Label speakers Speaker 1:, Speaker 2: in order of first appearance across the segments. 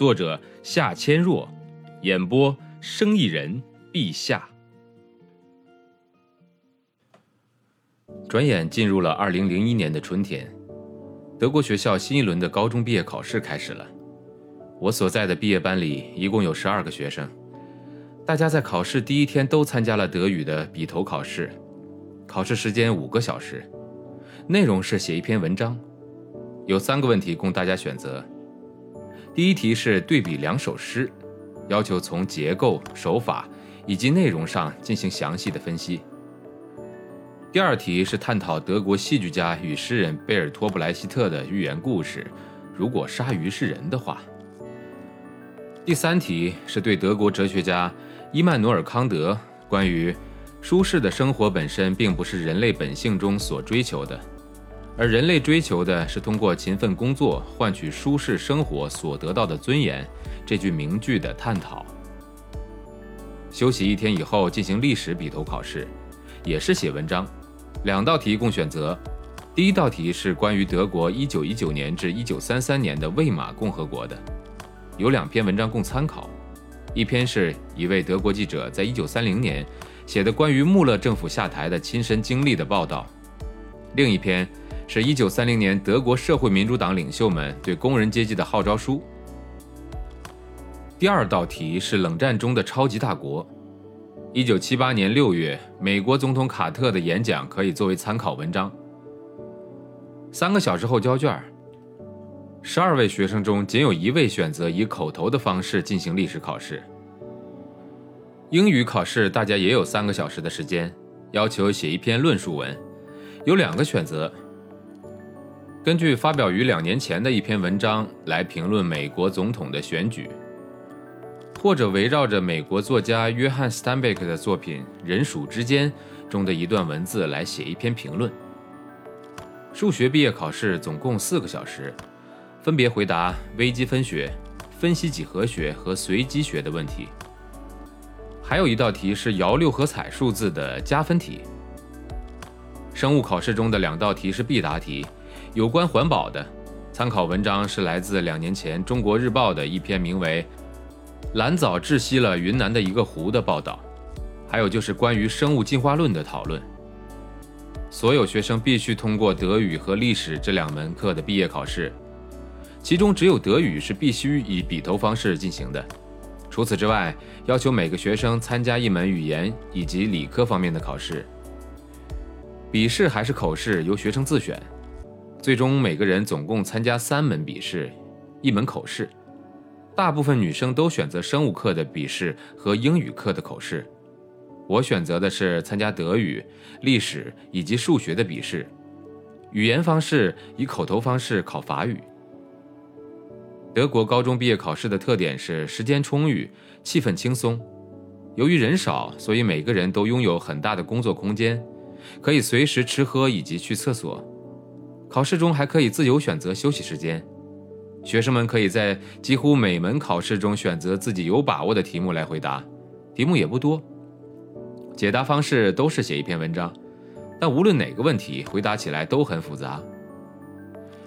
Speaker 1: 作者夏千若，演播生意人陛下。转眼进入了二零零一年的春天，德国学校新一轮的高中毕业考试开始了。我所在的毕业班里一共有十二个学生，大家在考试第一天都参加了德语的笔头考试，考试时间五个小时，内容是写一篇文章，有三个问题供大家选择。第一题是对比两首诗，要求从结构、手法以及内容上进行详细的分析。第二题是探讨德国戏剧家与诗人贝尔托布莱希特的寓言故事：如果鲨鱼是人的话。第三题是对德国哲学家伊曼努尔·康德关于舒适的生活本身并不是人类本性中所追求的。而人类追求的是通过勤奋工作换取舒适生活所得到的尊严，这句名句的探讨。休息一天以后进行历史笔头考试，也是写文章，两道题供选择。第一道题是关于德国1919年至1933年的魏玛共和国的，有两篇文章供参考，一篇是一位德国记者在1930年写的关于穆勒政府下台的亲身经历的报道，另一篇。是一九三零年德国社会民主党领袖们对工人阶级的号召书。第二道题是冷战中的超级大国。一九七八年六月，美国总统卡特的演讲可以作为参考文章。三个小时后交卷，十二位学生中仅有一位选择以口头的方式进行历史考试。英语考试大家也有三个小时的时间，要求写一篇论述文，有两个选择。根据发表于两年前的一篇文章来评论美国总统的选举，或者围绕着美国作家约翰·斯坦贝克的作品《人鼠之间》中的一段文字来写一篇评论。数学毕业考试总共四个小时，分别回答微积分学、分析几何学和随机学的问题。还有一道题是摇六合彩数字的加分题。生物考试中的两道题是必答题。有关环保的参考文章是来自两年前《中国日报》的一篇名为《蓝藻窒息了云南的一个湖》的报道，还有就是关于生物进化论的讨论。所有学生必须通过德语和历史这两门课的毕业考试，其中只有德语是必须以笔头方式进行的。除此之外，要求每个学生参加一门语言以及理科方面的考试。笔试还是口试由学生自选。最终，每个人总共参加三门笔试，一门口试。大部分女生都选择生物课的笔试和英语课的口试。我选择的是参加德语、历史以及数学的笔试。语言方式以口头方式考法语。德国高中毕业考试的特点是时间充裕、气氛轻松。由于人少，所以每个人都拥有很大的工作空间，可以随时吃喝以及去厕所。考试中还可以自由选择休息时间，学生们可以在几乎每门考试中选择自己有把握的题目来回答，题目也不多，解答方式都是写一篇文章，但无论哪个问题回答起来都很复杂，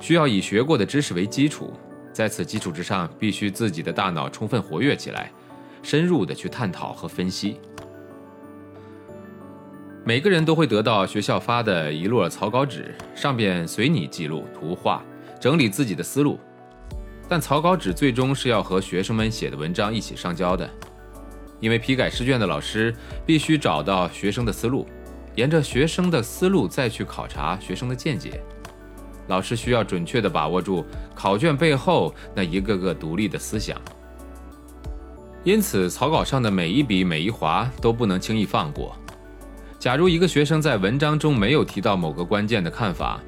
Speaker 1: 需要以学过的知识为基础，在此基础之上，必须自己的大脑充分活跃起来，深入的去探讨和分析。每个人都会得到学校发的一摞草稿纸，上边随你记录、图画、整理自己的思路。但草稿纸最终是要和学生们写的文章一起上交的，因为批改试卷的老师必须找到学生的思路，沿着学生的思路再去考察学生的见解。老师需要准确地把握住考卷背后那一个个独立的思想，因此草稿上的每一笔、每一划都不能轻易放过。假如一个学生在文章中没有提到某个关键的看法，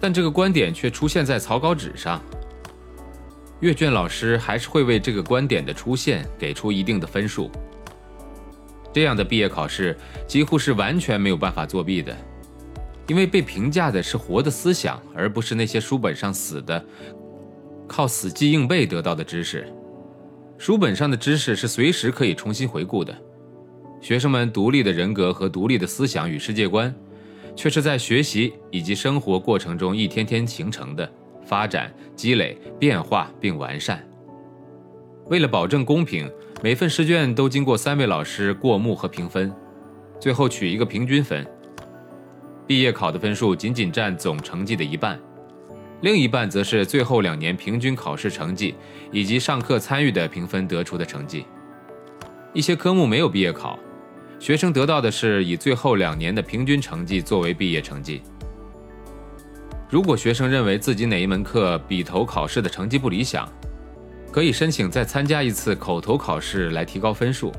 Speaker 1: 但这个观点却出现在草稿纸上，阅卷老师还是会为这个观点的出现给出一定的分数。这样的毕业考试几乎是完全没有办法作弊的，因为被评价的是活的思想，而不是那些书本上死的、靠死记硬背得到的知识。书本上的知识是随时可以重新回顾的，学生们独立的人格和独立的思想与世界观，却是在学习以及生活过程中一天天形成的、发展、积累、变化并完善。为了保证公平。每份试卷都经过三位老师过目和评分，最后取一个平均分。毕业考的分数仅仅占总成绩的一半，另一半则是最后两年平均考试成绩以及上课参与的评分得出的成绩。一些科目没有毕业考，学生得到的是以最后两年的平均成绩作为毕业成绩。如果学生认为自己哪一门课笔头考试的成绩不理想，可以申请再参加一次口头考试来提高分数。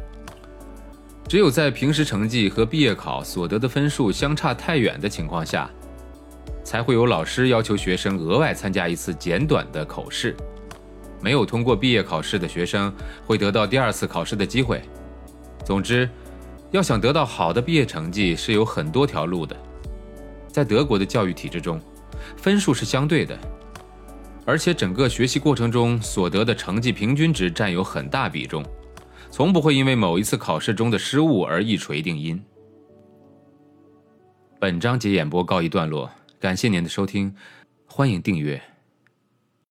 Speaker 1: 只有在平时成绩和毕业考所得的分数相差太远的情况下，才会有老师要求学生额外参加一次简短的口试。没有通过毕业考试的学生会得到第二次考试的机会。总之，要想得到好的毕业成绩是有很多条路的。在德国的教育体制中，分数是相对的。而且整个学习过程中所得的成绩平均值占有很大比重，从不会因为某一次考试中的失误而一锤定音。本章节演播告一段落，感谢您的收听，欢迎订阅。